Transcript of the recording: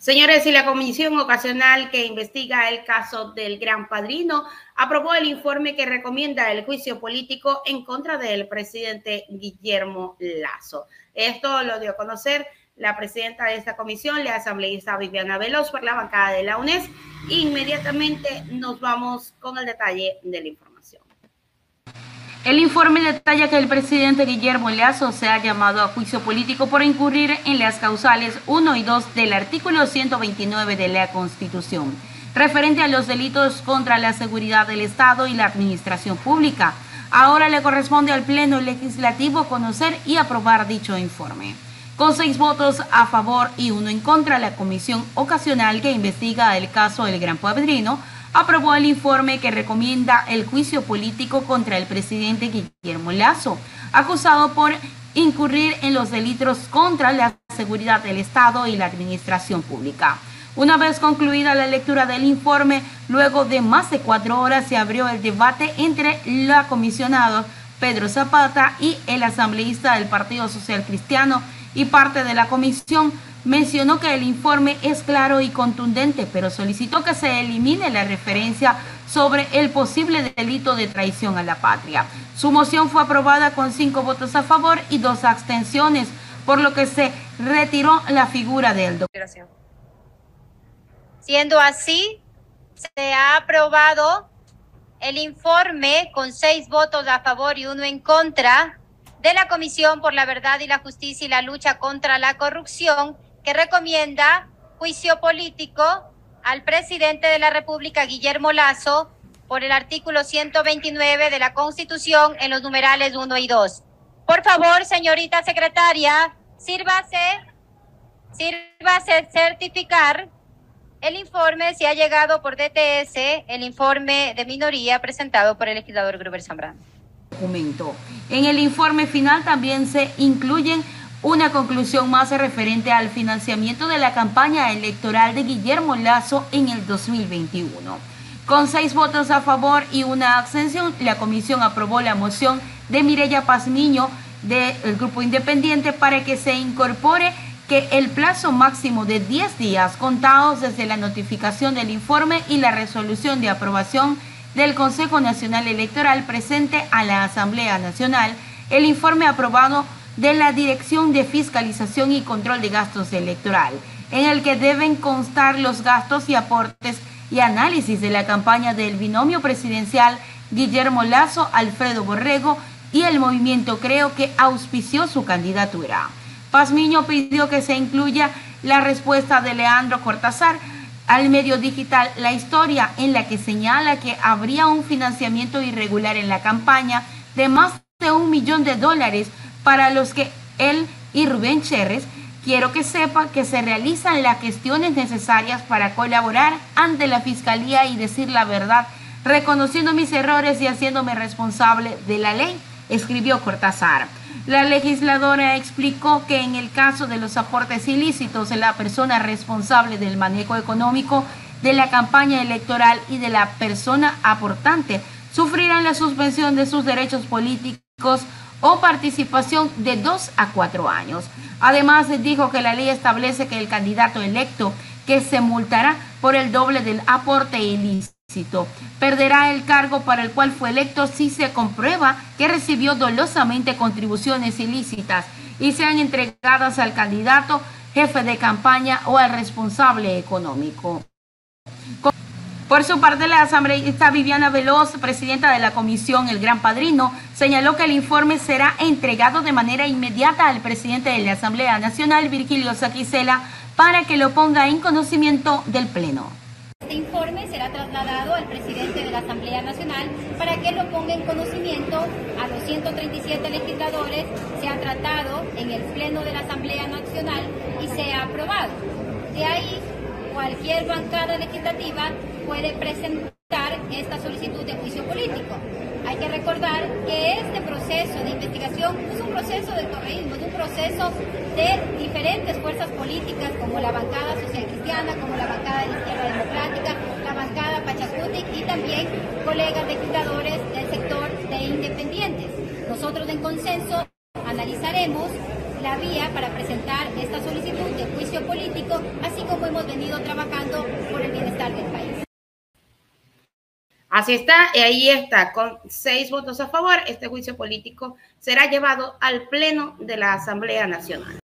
Señores, y la comisión ocasional que investiga el caso del Gran Padrino aprobó el informe que recomienda el juicio político en contra del presidente Guillermo Lazo. Esto lo dio a conocer la presidenta de esta comisión, la asambleísta Viviana Veloz, por la bancada de la UNES. Inmediatamente nos vamos con el detalle de la información. El informe detalla que el presidente Guillermo Lazo se ha llamado a juicio político por incurrir en las causales 1 y 2 del artículo 129 de la Constitución, referente a los delitos contra la seguridad del Estado y la administración pública. Ahora le corresponde al Pleno Legislativo conocer y aprobar dicho informe. Con seis votos a favor y uno en contra, la comisión ocasional que investiga el caso del Gran Padrino aprobó el informe que recomienda el juicio político contra el presidente Guillermo Lazo, acusado por incurrir en los delitos contra la seguridad del Estado y la administración pública. Una vez concluida la lectura del informe, luego de más de cuatro horas se abrió el debate entre la comisionada Pedro Zapata y el asambleísta del Partido Social Cristiano y parte de la comisión mencionó que el informe es claro y contundente, pero solicitó que se elimine la referencia sobre el posible delito de traición a la patria. Su moción fue aprobada con cinco votos a favor y dos abstenciones, por lo que se retiró la figura del doctor. Siendo así, se ha aprobado el informe con seis votos a favor y uno en contra de la Comisión por la Verdad y la Justicia y la Lucha contra la Corrupción, que recomienda juicio político al presidente de la República, Guillermo Lazo, por el artículo 129 de la Constitución en los numerales 1 y 2. Por favor, señorita secretaria, sírvase, sírvase certificar el informe si ha llegado por DTS, el informe de minoría presentado por el legislador Gruber Zambrano. En el informe final también se incluyen una conclusión más referente al financiamiento de la campaña electoral de Guillermo Lazo en el 2021. Con seis votos a favor y una abstención, la comisión aprobó la moción de Mireya Pazmiño del Grupo Independiente para que se incorpore que el plazo máximo de 10 días contados desde la notificación del informe y la resolución de aprobación del Consejo Nacional Electoral presente a la Asamblea Nacional el informe aprobado de la Dirección de Fiscalización y Control de Gastos Electoral, en el que deben constar los gastos y aportes y análisis de la campaña del binomio presidencial Guillermo Lazo, Alfredo Borrego y el movimiento Creo que auspició su candidatura. Pazmiño pidió que se incluya la respuesta de Leandro Cortázar al medio digital la historia en la que señala que habría un financiamiento irregular en la campaña de más de un millón de dólares para los que él y Rubén Cherres quiero que sepa que se realizan las gestiones necesarias para colaborar ante la Fiscalía y decir la verdad, reconociendo mis errores y haciéndome responsable de la ley, escribió Cortázar. La legisladora explicó que en el caso de los aportes ilícitos, la persona responsable del manejo económico de la campaña electoral y de la persona aportante sufrirán la suspensión de sus derechos políticos o participación de dos a cuatro años. Además, dijo que la ley establece que el candidato electo que se multará por el doble del aporte ilícito Perderá el cargo para el cual fue electo si se comprueba que recibió dolosamente contribuciones ilícitas y sean entregadas al candidato, jefe de campaña o al responsable económico. Por su parte, la asambleísta Viviana Veloz, presidenta de la comisión El Gran Padrino, señaló que el informe será entregado de manera inmediata al presidente de la Asamblea Nacional, Virgilio Saquicela, para que lo ponga en conocimiento del Pleno. Este informe será trasladado al presidente de la Asamblea Nacional para que lo ponga en conocimiento a los 137 legisladores, se ha tratado en el Pleno de la Asamblea Nacional y se ha aprobado. De ahí, cualquier bancada legislativa puede presentar esta solicitud de juicio político. Hay que recordar que este proceso de investigación es un proceso del correísmo, es un proceso de diferentes fuerzas políticas como la bancada social cristiana, como la bancada de la izquierda democrática, la bancada Pachacutic y también colegas legisladores del sector de independientes. Nosotros en consenso analizaremos la vía para presentar esta solicitud de juicio político, así como hemos venido trabajando por el bienestar del país. Así está, y ahí está, con seis votos a favor, este juicio político será llevado al Pleno de la Asamblea Nacional.